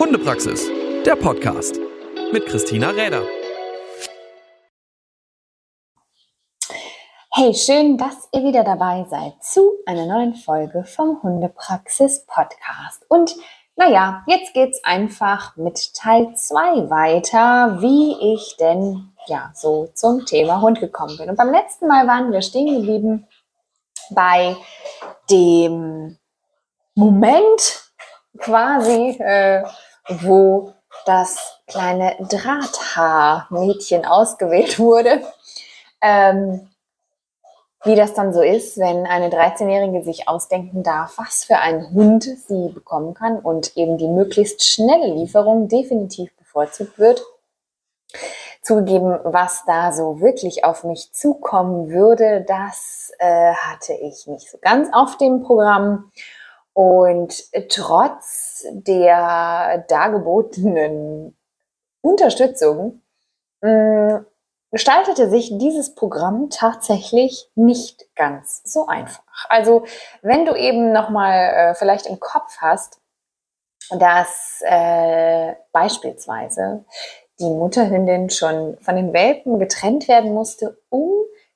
Hundepraxis, der Podcast mit Christina Räder. Hey, schön, dass ihr wieder dabei seid zu einer neuen Folge vom Hundepraxis Podcast. Und naja, jetzt geht's einfach mit Teil 2 weiter, wie ich denn ja so zum Thema Hund gekommen bin. Und beim letzten Mal waren wir stehen geblieben bei dem Moment quasi, äh, wo das kleine Drahthaar-Mädchen ausgewählt wurde. Ähm, wie das dann so ist, wenn eine 13-Jährige sich ausdenken darf, was für einen Hund sie bekommen kann und eben die möglichst schnelle Lieferung definitiv bevorzugt wird. Zugegeben, was da so wirklich auf mich zukommen würde, das äh, hatte ich nicht so ganz auf dem Programm. Und trotz der dargebotenen Unterstützung mh, mm, gestaltete sich dieses Programm tatsächlich nicht ganz so einfach. Also wenn du eben nochmal äh, vielleicht im Kopf hast, dass äh, beispielsweise die Mutterhündin schon von den Welpen getrennt werden musste, um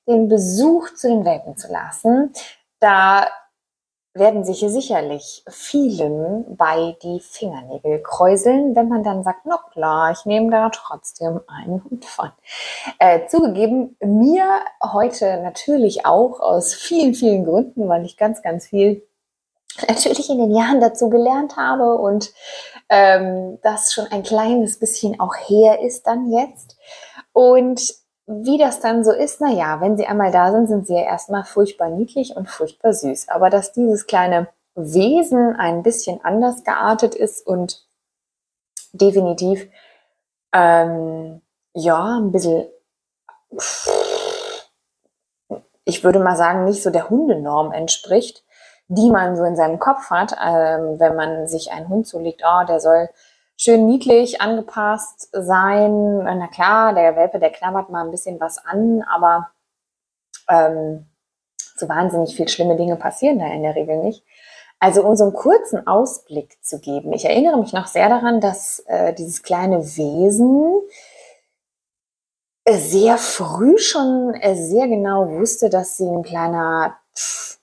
den Besuch zu den Welpen zu lassen, da werden sich sicherlich vielen bei die Fingernägel kräuseln, wenn man dann sagt, na klar, ich nehme da trotzdem einen Hund von. Äh, zugegeben, mir heute natürlich auch aus vielen, vielen Gründen, weil ich ganz, ganz viel natürlich in den Jahren dazu gelernt habe und ähm, das schon ein kleines bisschen auch her ist dann jetzt. Und wie das dann so ist, na ja, wenn sie einmal da sind, sind sie ja erstmal furchtbar niedlich und furchtbar süß. Aber dass dieses kleine Wesen ein bisschen anders geartet ist und definitiv, ähm, ja, ein bisschen, ich würde mal sagen, nicht so der Hundenorm entspricht, die man so in seinem Kopf hat, ähm, wenn man sich einen Hund zulegt, oh, der soll schön niedlich angepasst sein. Na klar, der Welpe, der knabbert mal ein bisschen was an, aber ähm, so wahnsinnig viel schlimme Dinge passieren da in der Regel nicht. Also um so einen kurzen Ausblick zu geben. Ich erinnere mich noch sehr daran, dass äh, dieses kleine Wesen sehr früh schon äh, sehr genau wusste, dass sie ein kleiner pff,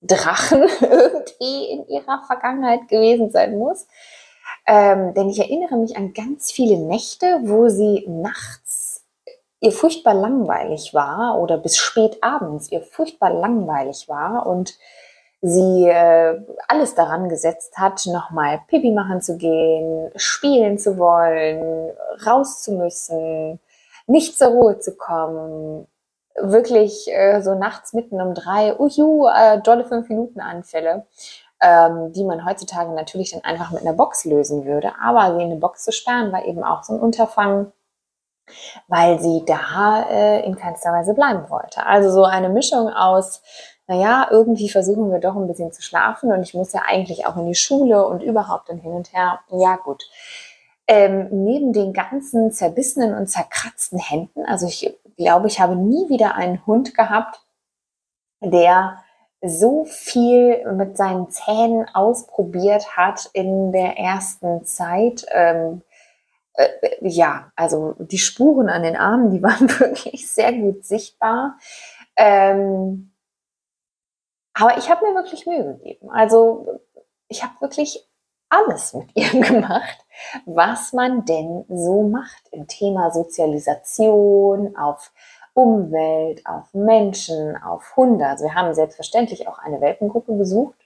Drachen irgendwie in ihrer Vergangenheit gewesen sein muss. Ähm, denn ich erinnere mich an ganz viele Nächte, wo sie nachts ihr furchtbar langweilig war oder bis spät abends ihr furchtbar langweilig war und sie äh, alles daran gesetzt hat, nochmal Pipi machen zu gehen, spielen zu wollen, raus zu müssen, nicht zur Ruhe zu kommen, wirklich äh, so nachts mitten um drei, uhu, äh, dolle fünf Minuten Anfälle ähm, die man heutzutage natürlich dann einfach mit einer Box lösen würde. Aber sie in eine Box zu sperren, war eben auch so ein Unterfangen, weil sie da äh, in keinster Weise bleiben wollte. Also so eine Mischung aus, naja, irgendwie versuchen wir doch ein bisschen zu schlafen und ich muss ja eigentlich auch in die Schule und überhaupt dann hin und her. Ja, gut. Ähm, neben den ganzen zerbissenen und zerkratzten Händen, also ich glaube, ich habe nie wieder einen Hund gehabt, der so viel mit seinen Zähnen ausprobiert hat in der ersten Zeit. Ähm, äh, ja, also die Spuren an den Armen, die waren wirklich sehr gut sichtbar. Ähm, aber ich habe mir wirklich Mühe gegeben. Also ich habe wirklich alles mit ihr gemacht, was man denn so macht im Thema Sozialisation, auf Umwelt, auf Menschen, auf Hunde. Also wir haben selbstverständlich auch eine Welpengruppe besucht,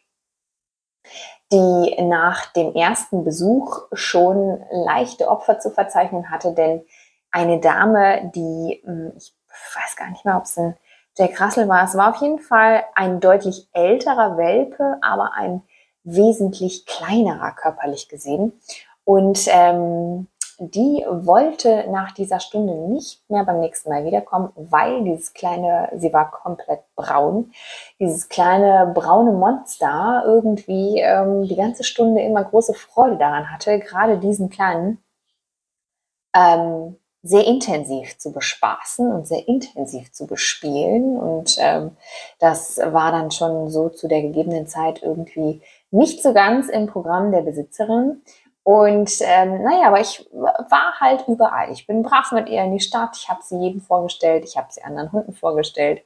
die nach dem ersten Besuch schon leichte Opfer zu verzeichnen hatte, denn eine Dame, die, hm, ich weiß gar nicht mehr, ob es ein Jack Russell war, es war auf jeden Fall ein deutlich älterer Welpe, aber ein wesentlich kleinerer körperlich gesehen. Und ähm, die wollte nach dieser Stunde nicht mehr beim nächsten Mal wiederkommen, weil dieses kleine, sie war komplett braun, dieses kleine braune Monster irgendwie ähm, die ganze Stunde immer große Freude daran hatte, gerade diesen kleinen ähm, sehr intensiv zu bespaßen und sehr intensiv zu bespielen. Und ähm, das war dann schon so zu der gegebenen Zeit irgendwie nicht so ganz im Programm der Besitzerin. Und ähm, naja, aber ich war halt überall. Ich bin brav mit ihr in die Stadt. Ich habe sie jedem vorgestellt. Ich habe sie anderen Hunden vorgestellt.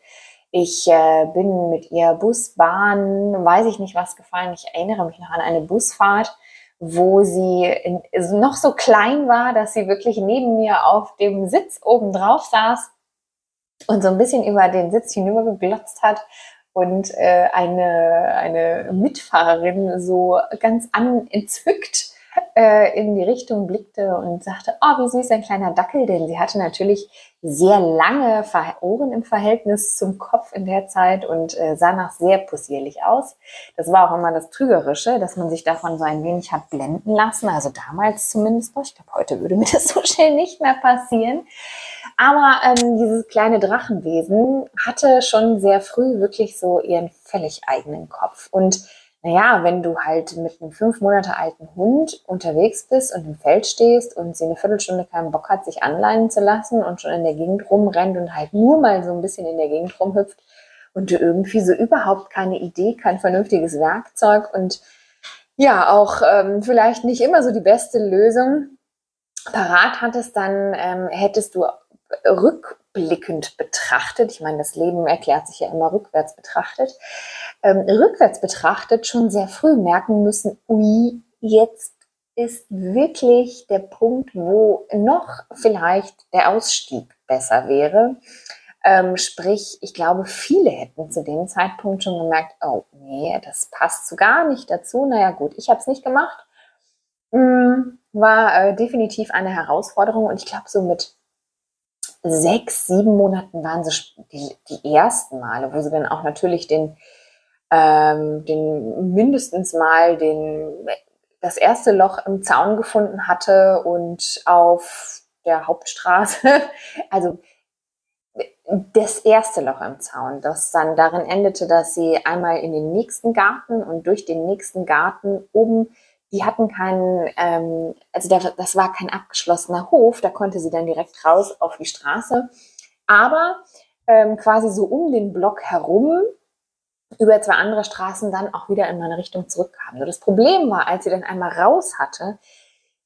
Ich äh, bin mit ihr Bus, Bahn, weiß ich nicht was gefallen. Ich erinnere mich noch an eine Busfahrt, wo sie in, noch so klein war, dass sie wirklich neben mir auf dem Sitz oben drauf saß und so ein bisschen über den Sitz hinüber geglotzt hat und äh, eine, eine Mitfahrerin so ganz an entzückt äh, in die Richtung blickte und sagte, oh, wie süß ein kleiner Dackel, denn sie hatte natürlich sehr lange Ohren im Verhältnis zum Kopf in der Zeit und äh, sah nach sehr possierlich aus. Das war auch immer das Trügerische, dass man sich davon so ein wenig hat blenden lassen. Also damals zumindest, ich glaube, heute würde mir das so schnell nicht mehr passieren. Aber ähm, dieses kleine Drachenwesen hatte schon sehr früh wirklich so ihren völlig eigenen Kopf. Und naja, wenn du halt mit einem fünf Monate alten Hund unterwegs bist und im Feld stehst und sie eine Viertelstunde keinen Bock hat, sich anleihen zu lassen und schon in der Gegend rumrennt und halt nur mal so ein bisschen in der Gegend rumhüpft und du irgendwie so überhaupt keine Idee, kein vernünftiges Werkzeug und ja, auch ähm, vielleicht nicht immer so die beste Lösung parat hattest, dann ähm, hättest du rückblickend betrachtet, ich meine, das Leben erklärt sich ja immer rückwärts betrachtet, ähm, rückwärts betrachtet schon sehr früh merken müssen, ui, jetzt ist wirklich der Punkt, wo noch vielleicht der Ausstieg besser wäre. Ähm, sprich, ich glaube, viele hätten zu dem Zeitpunkt schon gemerkt, oh nee, das passt so gar nicht dazu. Naja gut, ich habe es nicht gemacht. Mm, war äh, definitiv eine Herausforderung und ich glaube, so mit sechs, sieben Monaten waren so die, die ersten Male, wo sie dann auch natürlich den, ähm, den mindestens mal den, das erste Loch im Zaun gefunden hatte und auf der Hauptstraße, also das erste Loch im Zaun, das dann darin endete, dass sie einmal in den nächsten Garten und durch den nächsten Garten oben die hatten keinen, ähm, also der, das war kein abgeschlossener Hof, da konnte sie dann direkt raus auf die Straße. Aber ähm, quasi so um den Block herum über zwei andere Straßen dann auch wieder in meine Richtung zurückkam. So, das Problem war, als sie dann einmal raus hatte,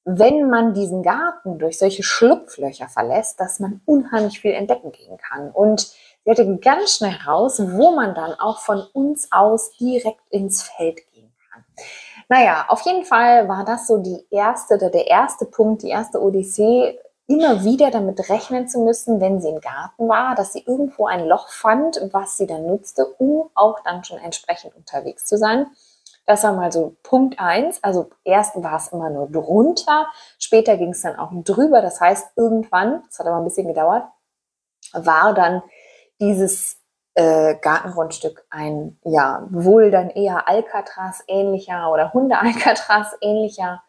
wenn man diesen Garten durch solche Schlupflöcher verlässt, dass man unheimlich viel entdecken gehen kann. Und sie hatte ganz schnell raus, wo man dann auch von uns aus direkt ins Feld gehen kann. Naja, auf jeden Fall war das so die erste, der erste Punkt, die erste Odyssee, immer wieder damit rechnen zu müssen, wenn sie im Garten war, dass sie irgendwo ein Loch fand, was sie dann nutzte, um auch dann schon entsprechend unterwegs zu sein. Das war mal so Punkt eins. Also erst war es immer nur drunter, später ging es dann auch drüber. Das heißt, irgendwann, das hat aber ein bisschen gedauert, war dann dieses äh, Gartengrundstück ein, ja, wohl dann eher Alcatraz-ähnlicher oder Hunde-Alcatraz-ähnlicher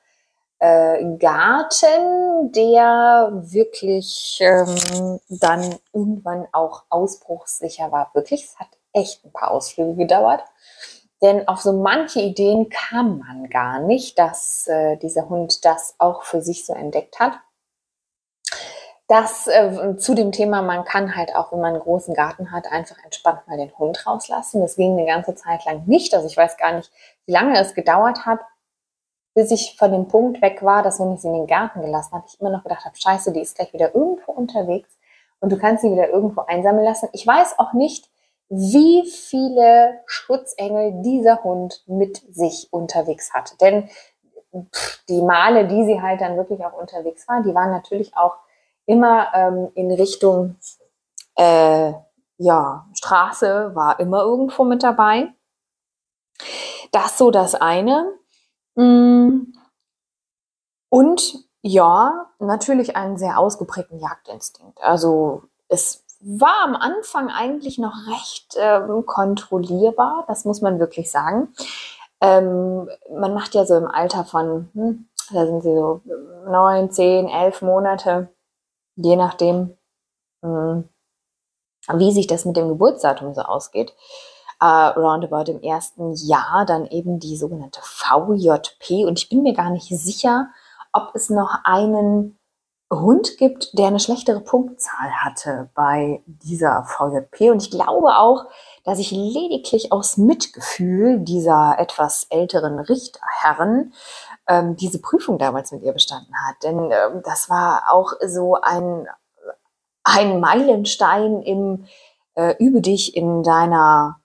äh, Garten, der wirklich ähm, dann irgendwann auch ausbruchssicher war. Wirklich, es hat echt ein paar Ausflüge gedauert. Denn auf so manche Ideen kam man gar nicht, dass äh, dieser Hund das auch für sich so entdeckt hat. Das äh, zu dem Thema, man kann halt auch, wenn man einen großen Garten hat, einfach entspannt mal den Hund rauslassen. Das ging eine ganze Zeit lang nicht. Also ich weiß gar nicht, wie lange es gedauert hat, bis ich von dem Punkt weg war, dass wenn ich sie in den Garten gelassen habe, ich immer noch gedacht habe, scheiße, die ist gleich wieder irgendwo unterwegs und du kannst sie wieder irgendwo einsammeln lassen. Ich weiß auch nicht, wie viele Schutzengel dieser Hund mit sich unterwegs hatte. Denn die Male, die sie halt dann wirklich auch unterwegs war, die waren natürlich auch immer ähm, in Richtung äh, ja, Straße, war immer irgendwo mit dabei. Das so das eine. Mm. Und ja, natürlich einen sehr ausgeprägten Jagdinstinkt. Also es war am Anfang eigentlich noch recht ähm, kontrollierbar, das muss man wirklich sagen. Ähm, man macht ja so im Alter von, hm, da sind sie so neun, zehn, elf Monate, je nachdem, hm, wie sich das mit dem Geburtsdatum so ausgeht, äh, roundabout im ersten Jahr dann eben die sogenannte VJP. Und ich bin mir gar nicht sicher, ob es noch einen Hund gibt, der eine schlechtere Punktzahl hatte bei dieser VJP. Und ich glaube auch, dass ich lediglich aus Mitgefühl dieser etwas älteren Richterherren ähm, diese Prüfung damals mit ihr bestanden hat. Denn ähm, das war auch so ein, ein Meilenstein im äh, Übe dich in deiner,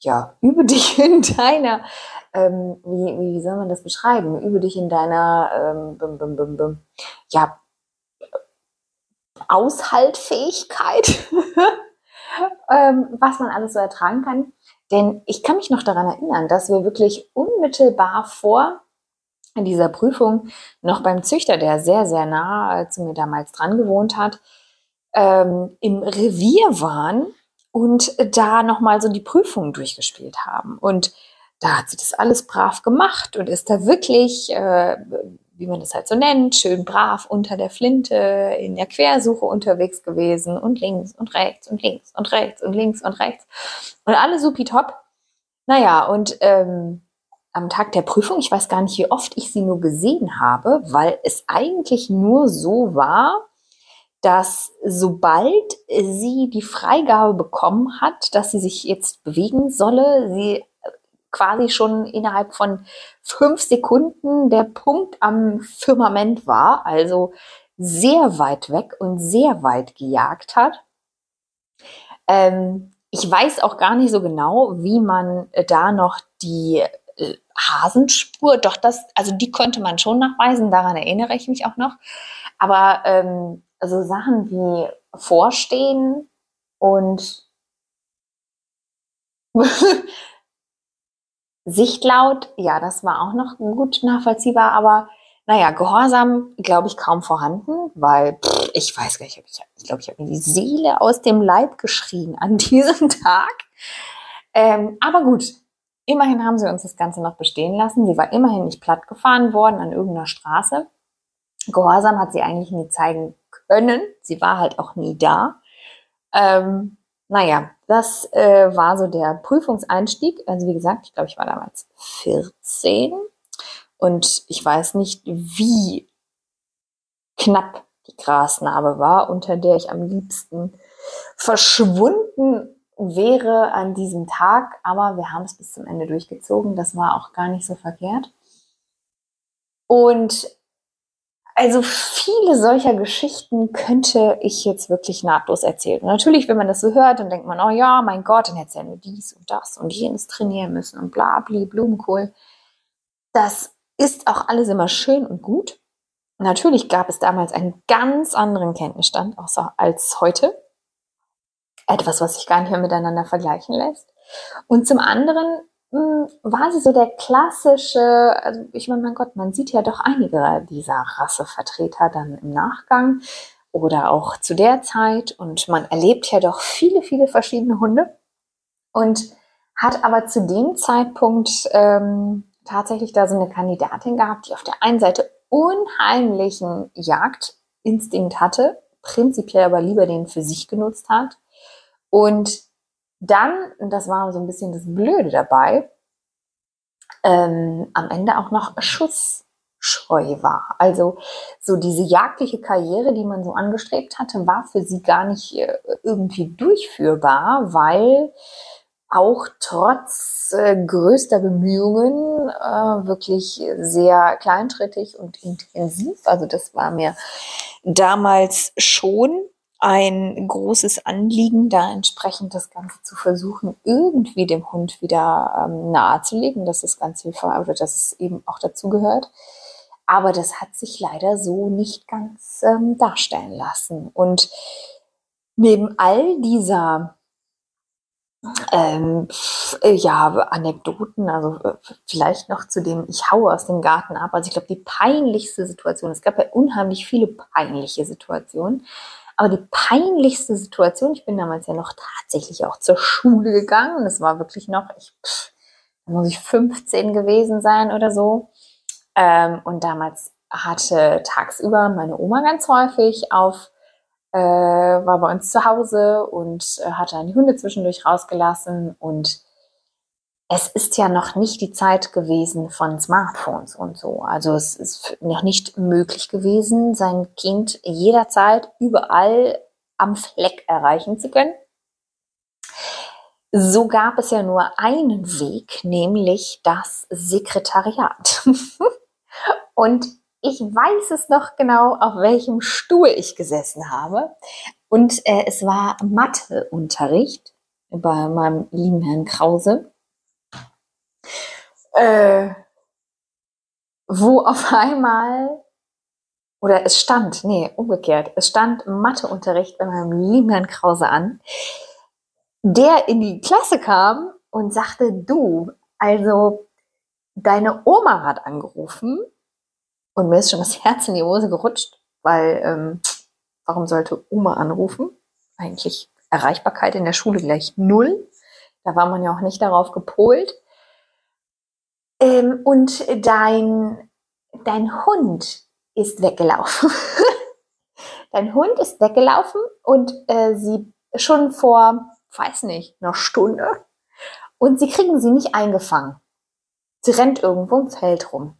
ja, übe dich in deiner, ähm, wie, wie soll man das beschreiben? Übe dich in deiner, ähm, bim, bim, bim, bim, ja, Aushaltfähigkeit. ähm, was man alles so ertragen kann. Denn ich kann mich noch daran erinnern, dass wir wirklich unmittelbar vor dieser Prüfung noch beim Züchter, der sehr, sehr nah zu mir damals dran gewohnt hat, ähm, im Revier waren und da nochmal so die Prüfungen durchgespielt haben. Und da hat sie das alles brav gemacht und ist da wirklich äh, wie man das halt so nennt, schön brav unter der Flinte in der Quersuche unterwegs gewesen und links und rechts und links und rechts und links und rechts und alle supi top. Naja, und ähm, am Tag der Prüfung, ich weiß gar nicht, wie oft ich sie nur gesehen habe, weil es eigentlich nur so war, dass sobald sie die Freigabe bekommen hat, dass sie sich jetzt bewegen solle, sie quasi schon innerhalb von fünf Sekunden der Punkt am Firmament war, also sehr weit weg und sehr weit gejagt hat. Ähm, ich weiß auch gar nicht so genau, wie man da noch die äh, Hasenspur, doch das, also die konnte man schon nachweisen, daran erinnere ich mich auch noch. Aber ähm, so Sachen wie Vorstehen und Sichtlaut, ja, das war auch noch gut nachvollziehbar, aber naja, Gehorsam, glaube ich, kaum vorhanden, weil pff, ich weiß gar nicht, ich, ich glaube, ich habe mir die Seele aus dem Leib geschrien an diesem Tag. Ähm, aber gut, immerhin haben sie uns das Ganze noch bestehen lassen. Sie war immerhin nicht platt gefahren worden an irgendeiner Straße. Gehorsam hat sie eigentlich nie zeigen können. Sie war halt auch nie da. Ähm, naja, das äh, war so der Prüfungseinstieg. Also wie gesagt, ich glaube, ich war damals 14 und ich weiß nicht, wie knapp die Grasnarbe war, unter der ich am liebsten verschwunden wäre an diesem Tag. Aber wir haben es bis zum Ende durchgezogen. Das war auch gar nicht so verkehrt. Und also viele solcher Geschichten könnte ich jetzt wirklich nahtlos erzählen. Und natürlich, wenn man das so hört, dann denkt man, oh ja, mein Gott, dann hätte ja nur dies und das und jenes trainieren müssen und bla, bli, Blumenkohl. Das ist auch alles immer schön und gut. Natürlich gab es damals einen ganz anderen Kenntnisstand als heute. Etwas, was sich gar nicht mehr miteinander vergleichen lässt. Und zum anderen hm, war sie so der klassische, also ich meine, mein Gott, man sieht ja doch einige dieser Rassevertreter dann im Nachgang oder auch zu der Zeit und man erlebt ja doch viele, viele verschiedene Hunde und hat aber zu dem Zeitpunkt ähm, tatsächlich da so eine Kandidatin gehabt, die auf der einen Seite unheimlichen Jagdinstinkt hatte, prinzipiell aber lieber den für sich genutzt hat und dann, und das war so ein bisschen das Blöde dabei, ähm, am Ende auch noch schussscheu war. Also so diese jagdliche Karriere, die man so angestrebt hatte, war für sie gar nicht äh, irgendwie durchführbar, weil auch trotz äh, größter Bemühungen äh, wirklich sehr kleintrittig und intensiv. Also das war mir damals schon ein großes Anliegen, da entsprechend das Ganze zu versuchen, irgendwie dem Hund wieder ähm, nahezulegen, dass das Ganze oder dass es eben auch dazu gehört. Aber das hat sich leider so nicht ganz ähm, darstellen lassen. Und neben all dieser ähm, ja, Anekdoten, also äh, vielleicht noch zu dem, ich haue aus dem Garten ab. Also ich glaube, die peinlichste Situation, es gab ja unheimlich viele peinliche Situationen, aber die peinlichste Situation, ich bin damals ja noch tatsächlich auch zur Schule gegangen. Das war wirklich noch, ich, pff, muss ich 15 gewesen sein oder so. Ähm, und damals hatte tagsüber meine Oma ganz häufig auf, äh, war bei uns zu Hause und äh, hatte dann die Hunde zwischendurch rausgelassen und es ist ja noch nicht die Zeit gewesen von Smartphones und so. Also es ist noch nicht möglich gewesen, sein Kind jederzeit überall am Fleck erreichen zu können. So gab es ja nur einen Weg, nämlich das Sekretariat. und ich weiß es noch genau, auf welchem Stuhl ich gesessen habe. Und äh, es war Matheunterricht bei meinem lieben Herrn Krause. Äh, wo auf einmal, oder es stand, nee, umgekehrt, es stand Matheunterricht bei meinem lieben Herrn Krause an, der in die Klasse kam und sagte, du, also deine Oma hat angerufen und mir ist schon das Herz in die Hose gerutscht, weil ähm, warum sollte Oma anrufen? Eigentlich Erreichbarkeit in der Schule gleich null. Da war man ja auch nicht darauf gepolt. Ähm, und dein, dein Hund ist weggelaufen. dein Hund ist weggelaufen und äh, sie schon vor, weiß nicht, einer Stunde. Und sie kriegen sie nicht eingefangen. Sie rennt irgendwo im Feld rum.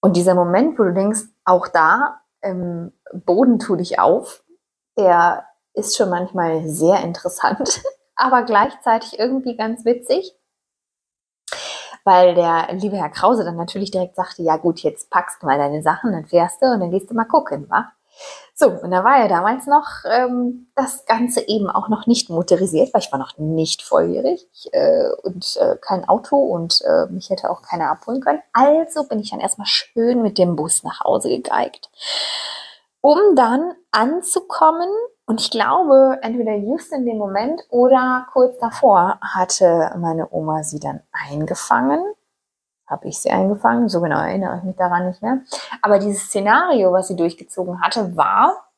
Und dieser Moment, wo du denkst, auch da, ähm, Boden tu dich auf, der ist schon manchmal sehr interessant, aber gleichzeitig irgendwie ganz witzig, weil der liebe Herr Krause dann natürlich direkt sagte, ja gut, jetzt packst du mal deine Sachen, dann fährst du und dann gehst du mal gucken, wa? So, und da war ja damals noch ähm, das Ganze eben auch noch nicht motorisiert, weil ich war noch nicht volljährig äh, und äh, kein Auto und äh, mich hätte auch keiner abholen können. Also bin ich dann erstmal schön mit dem Bus nach Hause gegeigt, um dann anzukommen. Und ich glaube, entweder just in dem Moment oder kurz davor hatte meine Oma sie dann eingefangen habe ich sie eingefangen. So genau erinnere ich mich daran nicht mehr. Aber dieses Szenario, was sie durchgezogen hatte, war,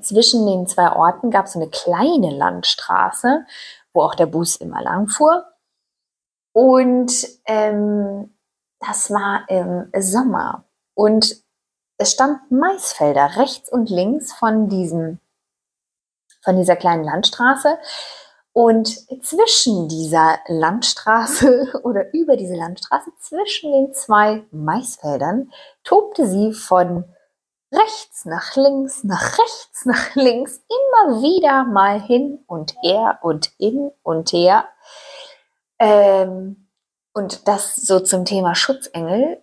zwischen den zwei Orten gab es so eine kleine Landstraße, wo auch der Bus immer lang fuhr. Und ähm, das war im Sommer. Und es stand Maisfelder rechts und links von diesem, von dieser kleinen Landstraße. Und zwischen dieser Landstraße oder über diese Landstraße, zwischen den zwei Maisfeldern, tobte sie von rechts nach links, nach rechts, nach links, immer wieder mal hin und her und hin und her. Ähm, und das so zum Thema Schutzengel,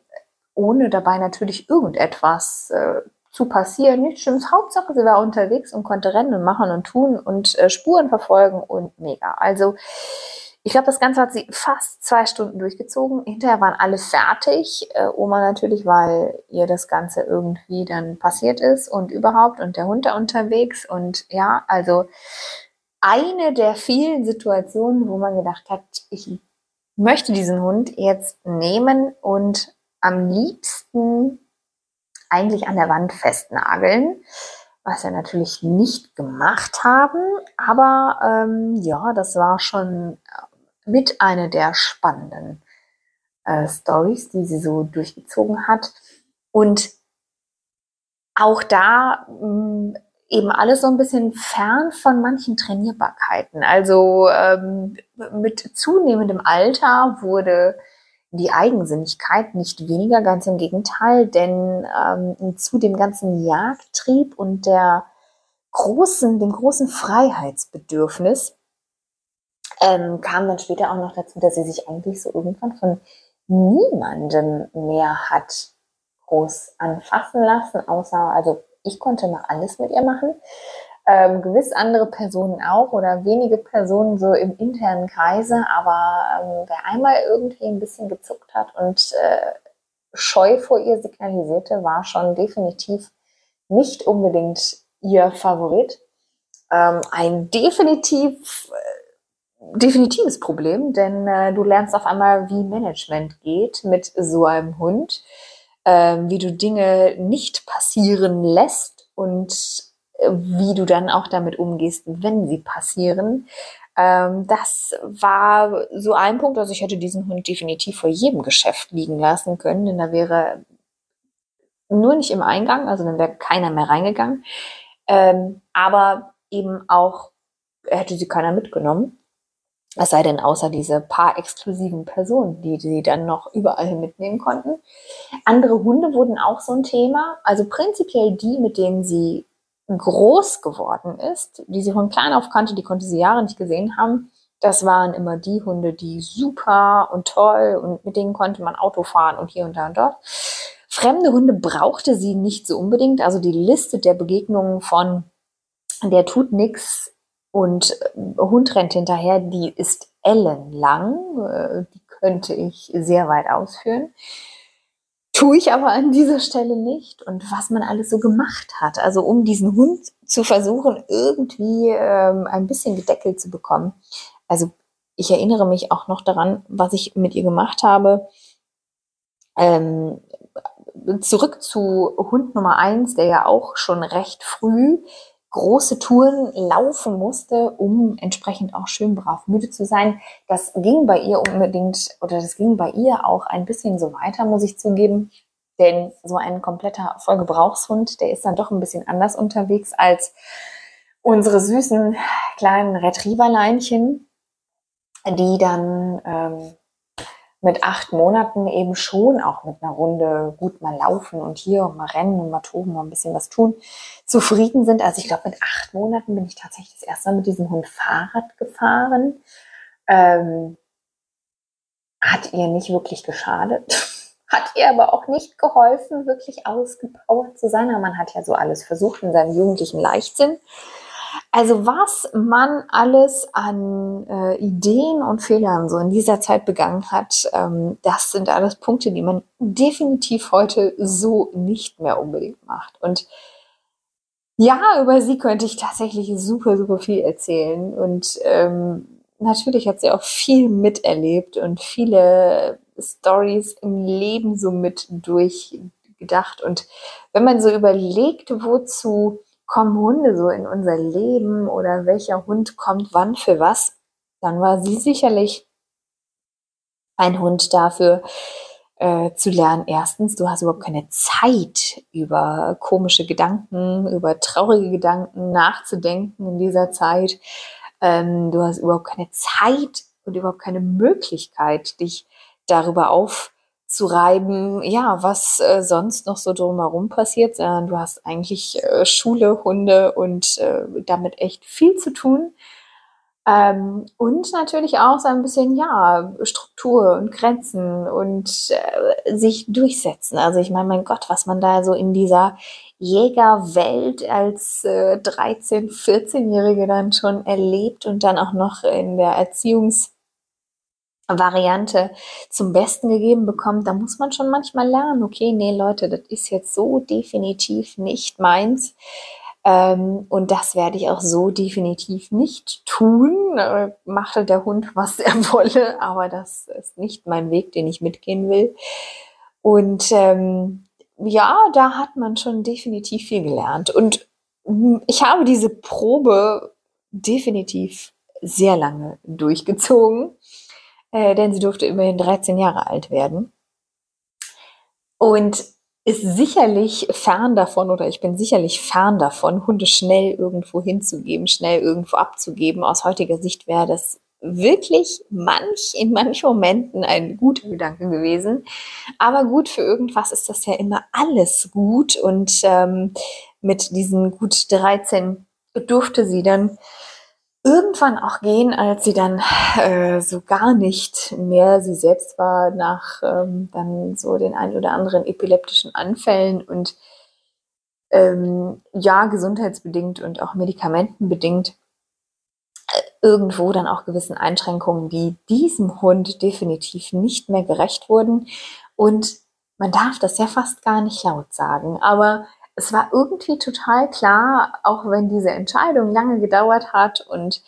ohne dabei natürlich irgendetwas äh, zu passieren. Nichts Schlimmes. Hauptsache, sie war unterwegs und konnte rennen und machen und tun und äh, Spuren verfolgen und mega. Also, ich glaube, das Ganze hat sie fast zwei Stunden durchgezogen. Hinterher waren alle fertig. Äh, Oma natürlich, weil ihr das Ganze irgendwie dann passiert ist und überhaupt und der Hund da unterwegs. Und ja, also eine der vielen Situationen, wo man gedacht hat, ich möchte diesen Hund jetzt nehmen und am liebsten eigentlich an der Wand festnageln, was wir natürlich nicht gemacht haben. Aber ähm, ja, das war schon äh, mit einer der spannenden äh, Stories, die sie so durchgezogen hat. Und auch da mh, mm, eben alles so ein bisschen fern von manchen Trainierbarkeiten. Also ähm, mit zunehmendem Alter wurde die Eigensinnigkeit nicht weniger, ganz im Gegenteil, denn ähm, zu dem ganzen Jagdtrieb und der großen, dem großen Freiheitsbedürfnis ähm, kam dann später auch noch dazu, dass sie sich eigentlich so irgendwann von niemandem mehr hat groß anfassen lassen, außer, also ich konnte mal alles mit ihr machen ähm, gewiss andere Personen auch oder wenige Personen so im internen Kreise, aber ähm, wer einmal irgendwie ein bisschen gezuckt hat und äh, scheu vor ihr signalisierte, war schon definitiv nicht unbedingt ihr Favorit. Ähm, ein definitiv äh, definitives Problem, denn äh, du lernst auf einmal, wie Management geht mit so einem Hund, äh, wie du Dinge nicht passieren lässt und wie du dann auch damit umgehst, wenn sie passieren. Ähm, das war so ein Punkt, also ich hätte diesen Hund definitiv vor jedem Geschäft liegen lassen können, denn da wäre nur nicht im Eingang, also dann wäre keiner mehr reingegangen. Ähm, aber eben auch hätte sie keiner mitgenommen. Es sei denn, außer diese paar exklusiven Personen, die sie dann noch überall mitnehmen konnten. Andere Hunde wurden auch so ein Thema. Also prinzipiell die, mit denen sie groß geworden ist, die sie von klein auf kannte, die konnte sie Jahre nicht gesehen haben. Das waren immer die Hunde, die super und toll und mit denen konnte man Auto fahren und hier und da und dort. Fremde Hunde brauchte sie nicht so unbedingt. Also die Liste der Begegnungen von der tut nix und äh, Hund rennt hinterher, die ist ellenlang. Äh, die könnte ich sehr weit ausführen. Tue ich aber an dieser Stelle nicht. Und was man alles so gemacht hat, also um diesen Hund zu versuchen, irgendwie ähm, ein bisschen gedeckelt zu bekommen. Also ich erinnere mich auch noch daran, was ich mit ihr gemacht habe. Ähm, zurück zu Hund Nummer eins, der ja auch schon recht früh große Touren laufen musste, um entsprechend auch schön brav müde zu sein. Das ging bei ihr unbedingt oder das ging bei ihr auch ein bisschen so weiter, muss ich zugeben. Denn so ein kompletter Vollgebrauchshund, der ist dann doch ein bisschen anders unterwegs als unsere süßen kleinen Retrieverleinchen, die dann ähm, mit acht Monaten eben schon auch mit einer Runde gut mal laufen und hier und mal rennen und mal toben, mal ein bisschen was tun, zufrieden sind. Also ich glaube, mit acht Monaten bin ich tatsächlich das erste Mal mit diesem Hund Fahrrad gefahren. Ähm, hat ihr nicht wirklich geschadet. Hat ihr aber auch nicht geholfen, wirklich ausgepowert zu sein. Aber man hat ja so alles versucht in seinem jugendlichen Leichtsinn. Also was man alles an äh, Ideen und Fehlern so in dieser Zeit begangen hat, ähm, das sind alles Punkte, die man definitiv heute so nicht mehr unbedingt macht. Und ja, über sie könnte ich tatsächlich super, super viel erzählen. Und ähm, natürlich hat sie auch viel miterlebt und viele Stories im Leben so mit durchgedacht. Und wenn man so überlegt, wozu kommen Hunde so in unser Leben oder welcher Hund kommt wann für was, dann war sie sicherlich ein Hund dafür, äh, zu lernen. Erstens, du hast überhaupt keine Zeit, über komische Gedanken, über traurige Gedanken nachzudenken in dieser Zeit. Ähm, du hast überhaupt keine Zeit und überhaupt keine Möglichkeit, dich darüber auf zu reiben, ja, was äh, sonst noch so drumherum passiert. Äh, du hast eigentlich äh, Schule, Hunde und äh, damit echt viel zu tun. Ähm, und natürlich auch so ein bisschen, ja, Struktur und Grenzen und äh, sich durchsetzen. Also ich meine, mein Gott, was man da so in dieser Jägerwelt als äh, 13-, 14-Jährige dann schon erlebt und dann auch noch in der Erziehungs- Variante zum Besten gegeben bekommt, da muss man schon manchmal lernen, okay, nee Leute, das ist jetzt so definitiv nicht meins. Ähm, und das werde ich auch so definitiv nicht tun. Äh, machte der Hund, was er wolle, aber das ist nicht mein Weg, den ich mitgehen will. Und ähm, ja, da hat man schon definitiv viel gelernt. Und hm, ich habe diese Probe definitiv sehr lange durchgezogen äh, denn sie durfte immerhin 13 Jahre alt werden. Und ist sicherlich fern davon oder ich bin sicherlich fern davon, Hunde schnell irgendwo hinzugeben, schnell irgendwo abzugeben. Aus heutiger Sicht wäre das wirklich manch, in manchen Momenten ein guter Gedanke gewesen. Aber gut, für irgendwas ist das ja immer alles gut. Und ähm, mit diesen gut 13 durfte sie dann irgendwann auch gehen, als sie dann äh, so gar nicht mehr sie selbst war, nach ähm, dann so den ein oder anderen epileptischen Anfällen und ähm, ja, gesundheitsbedingt und auch medikamentenbedingt äh, irgendwo dann auch gewissen Einschränkungen, die diesem Hund definitiv nicht mehr gerecht wurden. Und man darf das ja fast gar nicht laut sagen, aber es war irgendwie total klar, auch wenn diese Entscheidung lange gedauert hat und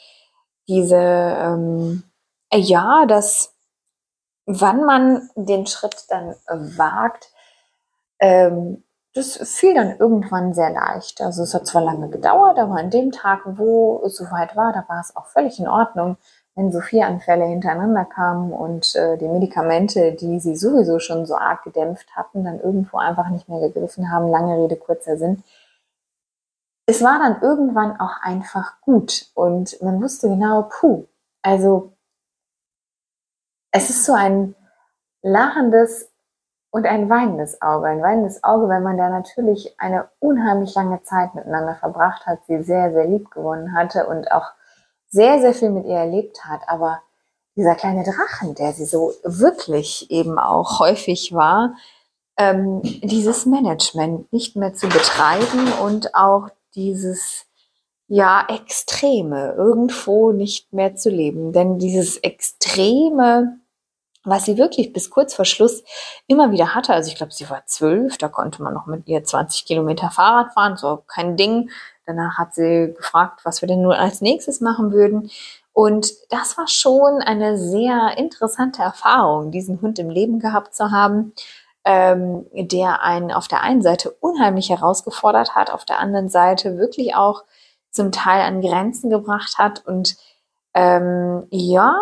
diese, ähm, ja, dass wann man den Schritt dann wagt, ähm, das fiel dann irgendwann sehr leicht. Also es hat zwar lange gedauert, aber an dem Tag, wo es soweit war, da war es auch völlig in Ordnung wenn so vier Anfälle hintereinander kamen und äh, die Medikamente, die sie sowieso schon so arg gedämpft hatten, dann irgendwo einfach nicht mehr gegriffen haben, lange Rede, kurzer Sinn. Es war dann irgendwann auch einfach gut und man wusste genau, puh, also es ist so ein lachendes und ein weinendes Auge. Ein weinendes Auge, wenn man da natürlich eine unheimlich lange Zeit miteinander verbracht hat, sie sehr, sehr lieb gewonnen hatte und auch sehr, sehr viel mit ihr erlebt hat. Aber dieser kleine Drachen, der sie so wirklich eben auch häufig war, ähm, dieses Management nicht mehr zu betreiben und auch dieses ja Extreme irgendwo nicht mehr zu leben. Denn dieses Extreme was sie wirklich bis kurz vor Schluss immer wieder hatte. Also ich glaube, sie war zwölf, da konnte man noch mit ihr 20 Kilometer Fahrrad fahren, so kein Ding. Danach hat sie gefragt, was wir denn nur als nächstes machen würden. Und das war schon eine sehr interessante Erfahrung, diesen Hund im Leben gehabt zu haben, ähm, der einen auf der einen Seite unheimlich herausgefordert hat, auf der anderen Seite wirklich auch zum Teil an Grenzen gebracht hat und ähm, ja,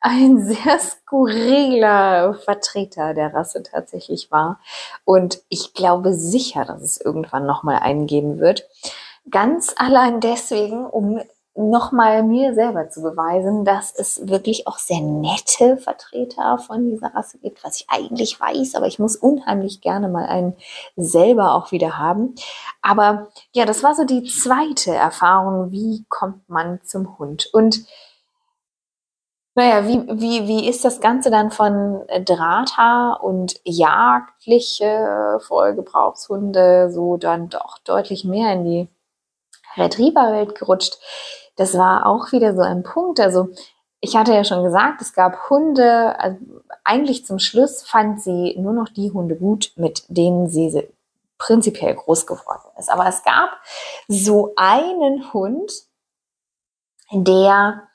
ein sehr skurriler Vertreter der Rasse tatsächlich war. Und ich glaube sicher, dass es irgendwann nochmal einen geben wird. Ganz allein deswegen, um nochmal mir selber zu beweisen, dass es wirklich auch sehr nette Vertreter von dieser Rasse gibt, was ich eigentlich weiß, aber ich muss unheimlich gerne mal einen selber auch wieder haben. Aber ja, das war so die zweite Erfahrung, wie kommt man zum Hund? Und naja, wie, wie, wie ist das Ganze dann von Drahter und jagdliche Vollgebrauchshunde so dann doch deutlich mehr in die Retrieverwelt gerutscht? Das war auch wieder so ein Punkt. Also ich hatte ja schon gesagt, es gab Hunde, also eigentlich zum Schluss fand sie nur noch die Hunde gut, mit denen sie prinzipiell groß geworden ist. Aber es gab so einen Hund, der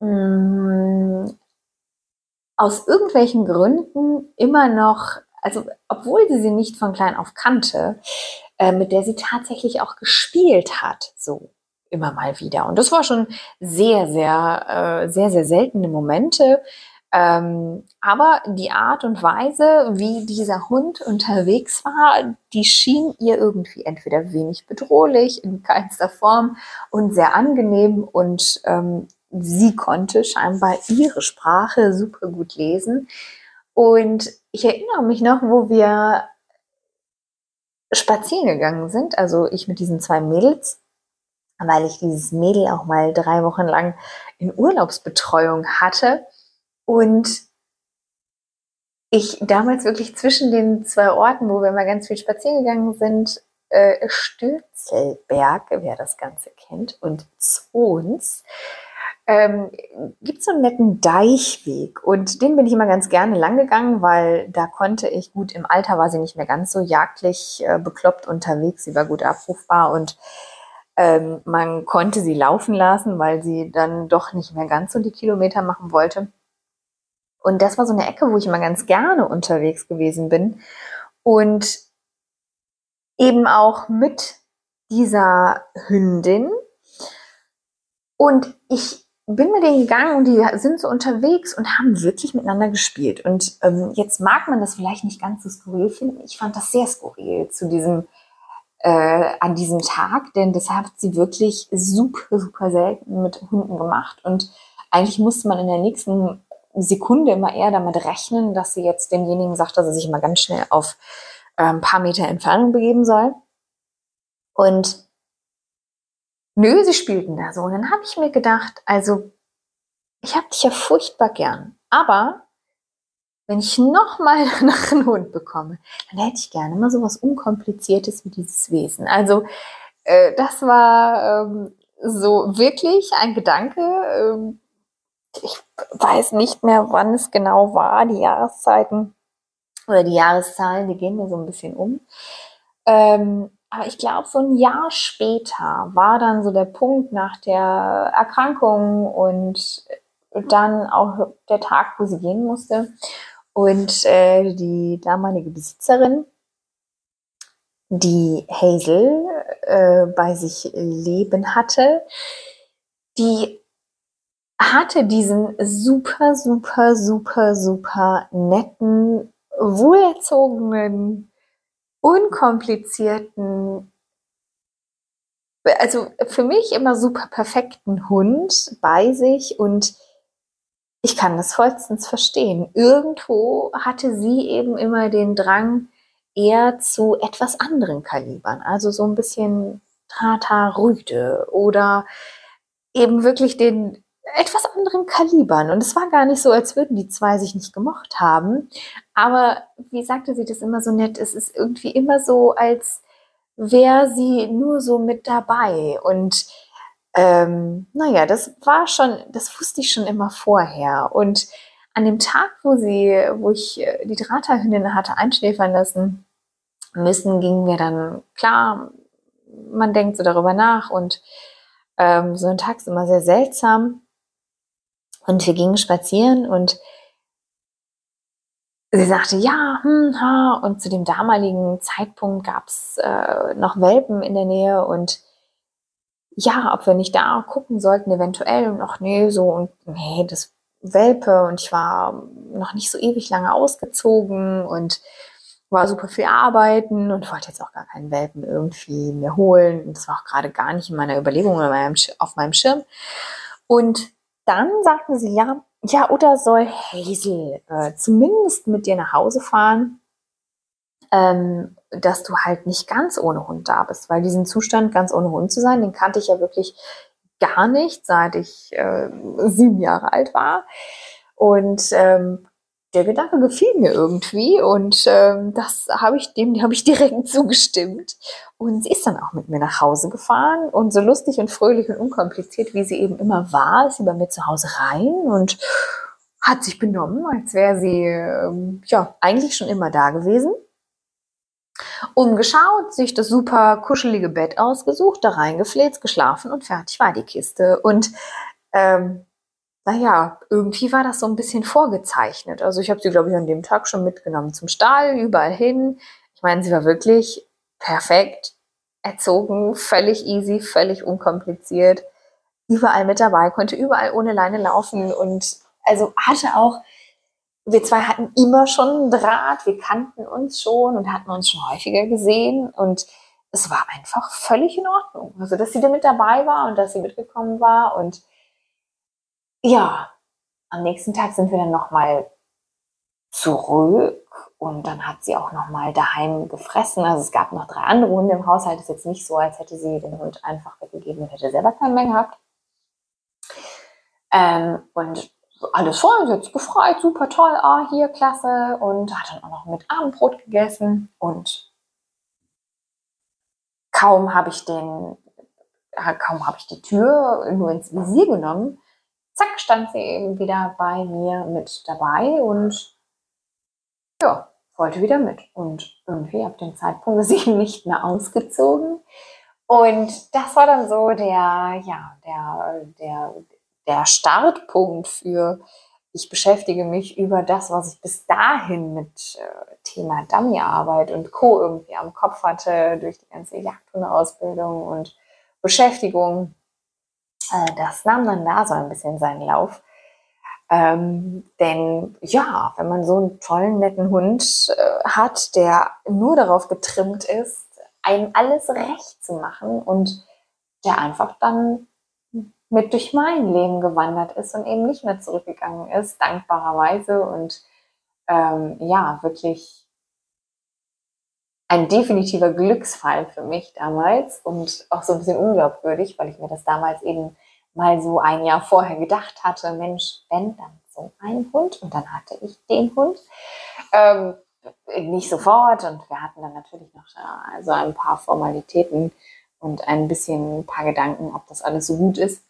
mh, mm, aus irgendwelchen Gründen immer noch, also obwohl sie sie nicht von klein auf kannte, äh, mit der sie tatsächlich auch gespielt hat, so immer mal wieder. Und das war schon sehr, sehr, äh, sehr, sehr seltene Momente. Ähm, aber die Art und Weise, wie dieser Hund unterwegs war, die schien ihr irgendwie entweder wenig bedrohlich, in keinster Form und sehr angenehm und ähm, sie konnte scheinbar ihre Sprache super gut lesen. Und ich erinnere mich noch, wo wir spazieren gegangen sind, also ich mit diesen zwei Mädels, weil ich dieses Mädel auch mal drei Wochen lang in Urlaubsbetreuung hatte und ich damals wirklich zwischen den zwei Orten, wo wir mal ganz viel spazieren gegangen sind, äh, Stürzelberg, wer das Ganze kennt, und Zons, ähm, gibt so einen netten Deichweg und den bin ich immer ganz gerne lang gegangen, weil da konnte ich gut im Alter war sie nicht mehr ganz so jagdlich äh, bekloppt unterwegs, sie war gut abrufbar und ähm, man konnte sie laufen lassen, weil sie dann doch nicht mehr ganz so die Kilometer machen wollte. Und das war so eine Ecke, wo ich immer ganz gerne unterwegs gewesen bin und eben auch mit dieser Hündin. Und ich bin mit denen gegangen und die sind so unterwegs und haben wirklich miteinander gespielt. Und ähm, jetzt mag man das vielleicht nicht ganz so skurril finden. Ich fand das sehr skurril zu diesem, äh, an diesem Tag, denn das hat sie wirklich super, super selten mit Hunden gemacht. Und eigentlich musste man in der nächsten Sekunde immer eher damit rechnen, dass sie jetzt demjenigen sagt, dass er sich mal ganz schnell auf äh, ein paar Meter Entfernung begeben soll. Und Nö, sie spielten da so. Und dann habe ich mir gedacht, also, ich habe dich ja furchtbar gern. Aber wenn ich nochmal nach einem Hund bekomme, dann hätte ich gerne mal so was Unkompliziertes wie dieses Wesen. Also, äh, das war ähm, so wirklich ein Gedanke. Ähm, ich weiß nicht mehr, wann es genau war, die Jahreszeiten oder die Jahreszahlen, die gehen mir so ein bisschen um. Ähm, aber ich glaube, so ein Jahr später war dann so der Punkt nach der Erkrankung und dann auch der Tag, wo sie gehen musste. Und äh, die damalige Besitzerin, die Hazel äh, bei sich leben hatte, die hatte diesen super, super, super, super netten, wohlerzogenen unkomplizierten, also für mich immer super perfekten Hund bei sich und ich kann das vollstens verstehen. Irgendwo hatte sie eben immer den Drang eher zu etwas anderen Kalibern, also so ein bisschen Tata Rüde oder eben wirklich den etwas anderen Kalibern. Und es war gar nicht so, als würden die zwei sich nicht gemocht haben. Aber wie sagte sie das immer so nett, es ist irgendwie immer so, als wäre sie nur so mit dabei. Und ähm, naja, das war schon, das wusste ich schon immer vorher. Und an dem Tag, wo sie, wo ich äh, die Drahterhündin hatte einschläfern lassen müssen, ging mir dann klar, man denkt so darüber nach und ähm, so ein Tag ist immer sehr seltsam. Und wir gingen spazieren und sie sagte, ja, hm, ha. und zu dem damaligen Zeitpunkt gab es äh, noch Welpen in der Nähe und ja, ob wir nicht da gucken sollten, eventuell. Und ach nee, so und nee, das Welpe und ich war noch nicht so ewig lange ausgezogen und war super viel arbeiten und wollte jetzt auch gar keinen Welpen irgendwie mehr holen. Und das war auch gerade gar nicht in meiner Überlegung auf meinem Schirm. Und dann sagten sie, ja, ja, oder soll Hazel äh, zumindest mit dir nach Hause fahren, ähm, dass du halt nicht ganz ohne Hund da bist, weil diesen Zustand, ganz ohne Hund zu sein, den kannte ich ja wirklich gar nicht, seit ich äh, sieben Jahre alt war. Und ähm, der Gedanke gefiel mir irgendwie und ähm, das habe ich dem habe ich direkt zugestimmt. Und sie ist dann auch mit mir nach Hause gefahren und so lustig und fröhlich und unkompliziert wie sie eben immer war ist sie bei mir zu Hause rein und hat sich benommen als wäre sie ähm, ja eigentlich schon immer da gewesen. Umgeschaut sich das super kuschelige Bett ausgesucht da reingefläzt geschlafen und fertig war die Kiste. Und ähm, naja, irgendwie war das so ein bisschen vorgezeichnet. Also ich habe sie, glaube ich, an dem Tag schon mitgenommen zum Stall, überall hin. Ich meine, sie war wirklich perfekt erzogen, völlig easy, völlig unkompliziert, überall mit dabei, konnte überall ohne Leine laufen und also hatte auch, wir zwei hatten immer schon einen Draht, wir kannten uns schon und hatten uns schon häufiger gesehen und es war einfach völlig in Ordnung. Also, dass sie da mit dabei war und dass sie mitgekommen war und ja, am nächsten Tag sind wir dann nochmal zurück und dann hat sie auch nochmal daheim gefressen. Also es gab noch drei andere Hunde im Haushalt. Es ist jetzt nicht so, als hätte sie den Hund einfach weggegeben und hätte selber keinen mehr gehabt. Ähm, und alles voll, sie hat gefreut, super toll, ah, hier, klasse. Und hat dann auch noch mit Abendbrot gegessen. Und kaum habe ich den, kaum habe ich die Tür nur ins Visier genommen, zack, stand sie eben wieder bei mir mit dabei und ja, wollte wieder mit. Und irgendwie ab dem Zeitpunkt ist sie nicht mehr ausgezogen. Und das war dann so der, ja, der, der, der Startpunkt für, ich beschäftige mich über das, was ich bis dahin mit äh, Thema Dummyarbeit und Co. irgendwie am Kopf hatte, durch die ganze Jagdhundeausbildung und Beschäftigung das nahm dann da so ein bisschen seinen Lauf. Ähm, denn ja, wenn man so einen tollen, netten Hund äh, hat, der nur darauf getrimmt ist, einem alles recht zu machen und der einfach dann mit durch mein Leben gewandert ist und eben nicht mehr zurückgegangen ist, dankbarerweise und ähm, ja, wirklich ein definitiver Glücksfall für mich damals und auch so ein bisschen unglaubwürdig, weil ich mir das damals eben mal so ein Jahr vorher gedacht hatte, Mensch, wenn dann so ein Hund und dann hatte ich den Hund. Ähm, nicht sofort und wir hatten dann natürlich noch also ein paar Formalitäten und ein bisschen ein paar Gedanken, ob das alles so gut ist.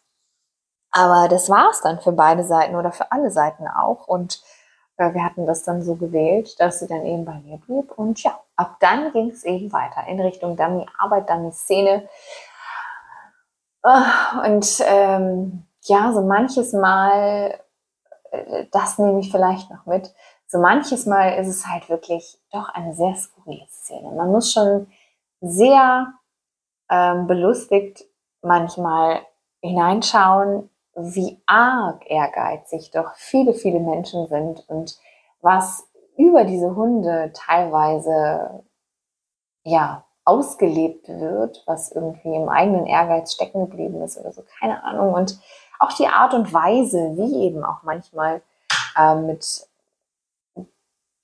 Aber das war es dann für beide Seiten oder für alle Seiten auch und äh, wir hatten das dann so gewählt, dass sie dann eben bei mir blieb. Und ja, ab dann ging es eben weiter in Richtung Dummy-Arbeit, Dummy-Szene. Ah, und ähm, ja, so manches Mal, äh, das nehme ich vielleicht noch mit, so manches Mal ist es halt wirklich doch eine sehr skurrile Szene. Man muss schon sehr ähm, belustigt manchmal hineinschauen, wie arg ehrgeizig doch viele, viele Menschen sind und was über diese Hunde teilweise ja ausgelebt wird, was irgendwie im eigenen Ehrgeiz stecken geblieben ist oder so, keine Ahnung. Und auch die Art und Weise, wie eben auch manchmal äh, mit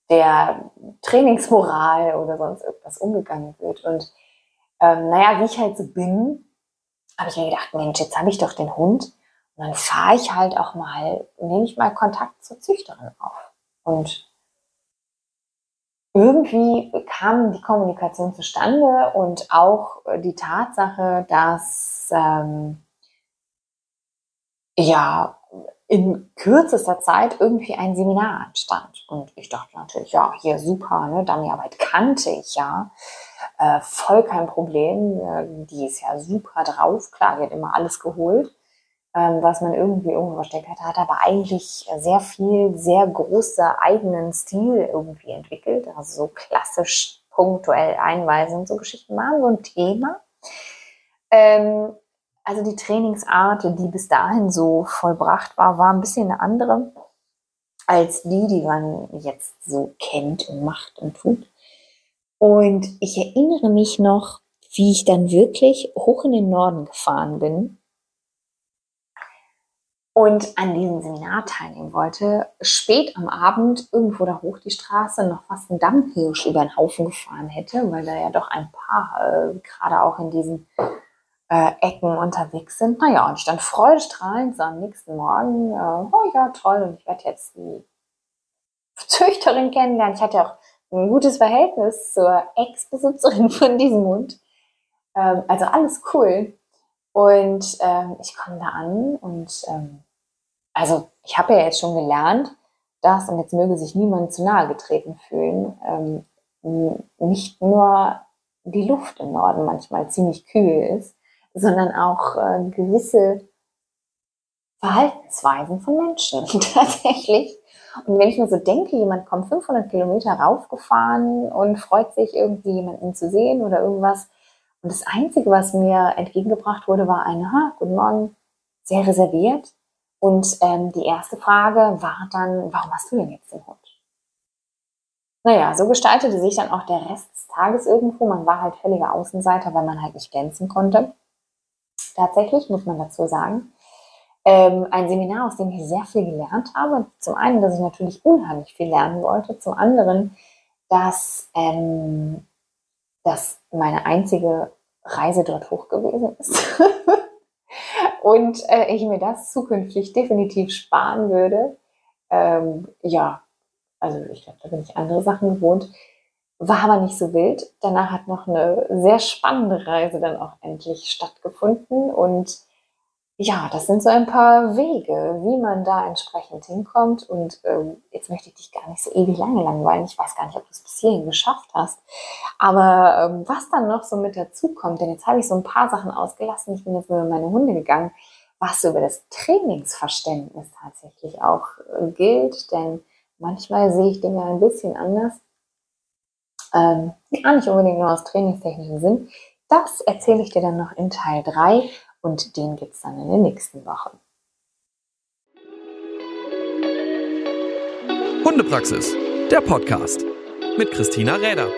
der Trainingsmoral oder sonst irgendwas umgegangen wird. Und ähm, naja, wie ich halt so bin, habe ich mir gedacht, Mensch, jetzt habe ich doch den Hund. Und dann fahre ich halt auch mal, nehme ich mal Kontakt zur Züchterin auf. Und irgendwie kam die Kommunikation zustande und auch die Tatsache, dass ähm, ja in kürzester Zeit irgendwie ein Seminar anstand. Und ich dachte natürlich, ja, hier super, ne, Dummy-Arbeit kannte ich ja. Äh, voll kein Problem. Äh, die ist ja super drauf. Klar, die hat immer alles geholt, ähm, was man irgendwie irgendwo versteckt hat, hat aber eigentlich sehr viel, sehr großer eigenen Stil irgendwie entwickelt. Also so klassisch punktuell einweisen, so Geschichten waren so ein Thema. Ähm, also die Trainingsart, die bis dahin so vollbracht war, war ein bisschen eine andere als die, die man jetzt so kennt und macht und tut. Und ich erinnere mich noch, wie ich dann wirklich hoch in den Norden gefahren bin und an diesem Seminar teilnehmen wollte, spät am Abend irgendwo da hoch die Straße noch fast ein Dammhirsch über den Haufen gefahren hätte, weil da ja doch ein paar äh, gerade auch in diesen äh, Ecken unterwegs sind. Naja, und ich dann freudestrahlend so am nächsten Morgen, äh, oh ja, toll, und ich werde jetzt die Züchterin kennenlernen. Ich hatte auch ein gutes Verhältnis zur Ex-Besitzerin von diesem Hund. Ähm, also alles cool. Und ähm, ich komme da an und ähm, also ich habe ja jetzt schon gelernt, dass, und jetzt möge sich niemand zu nahe getreten fühlen, ähm, nicht nur die Luft im Norden manchmal ziemlich kühl ist, sondern auch äh, gewisse Verhaltensweisen von Menschen tatsächlich. Und wenn ich mir so denke, jemand kommt 500 Kilometer raufgefahren und freut sich irgendwie jemanden zu sehen oder irgendwas. Und das Einzige, was mir entgegengebracht wurde, war ein, ha, guten Morgen, sehr reserviert. Und ähm, die erste Frage war dann, warum hast du denn jetzt den Hund? Naja, so gestaltete sich dann auch der Rest des Tages irgendwo. Man war halt völliger Außenseiter, weil man halt nicht glänzen konnte tatsächlich, muss man dazu sagen. Ähm, ein Seminar, aus dem ich sehr viel gelernt habe. Zum einen, dass ich natürlich unheimlich viel lernen wollte. Zum anderen, dass, ähm, dass meine einzige Reise dort hoch gewesen ist. Und äh, ich mir das zukünftig definitiv sparen würde. Ähm, ja, also ich glaube, da bin ich andere Sachen gewohnt. War aber nicht so wild. Danach hat noch eine sehr spannende Reise dann auch endlich stattgefunden. Und ja, das sind so ein paar Wege, wie man da entsprechend hinkommt. Und ähm, jetzt möchte ich dich gar nicht so ewig lange langweilen. Ich weiß gar nicht, ob du es bis hierhin geschafft hast. Aber ähm, was dann noch so mit dazu kommt, denn jetzt habe ich so ein paar Sachen ausgelassen. Ich bin jetzt über meine Hunde gegangen, was so über das Trainingsverständnis tatsächlich auch äh, gilt. Denn manchmal sehe ich Dinge ein bisschen anders ähm, gar nicht unbedingt nur aus trainingstechnischen Sinn. Das erzähle ich dir dann noch in Teil 3 und den gibt es dann in den nächsten Wochen. Hundepraxis, der Podcast mit Christina Räder.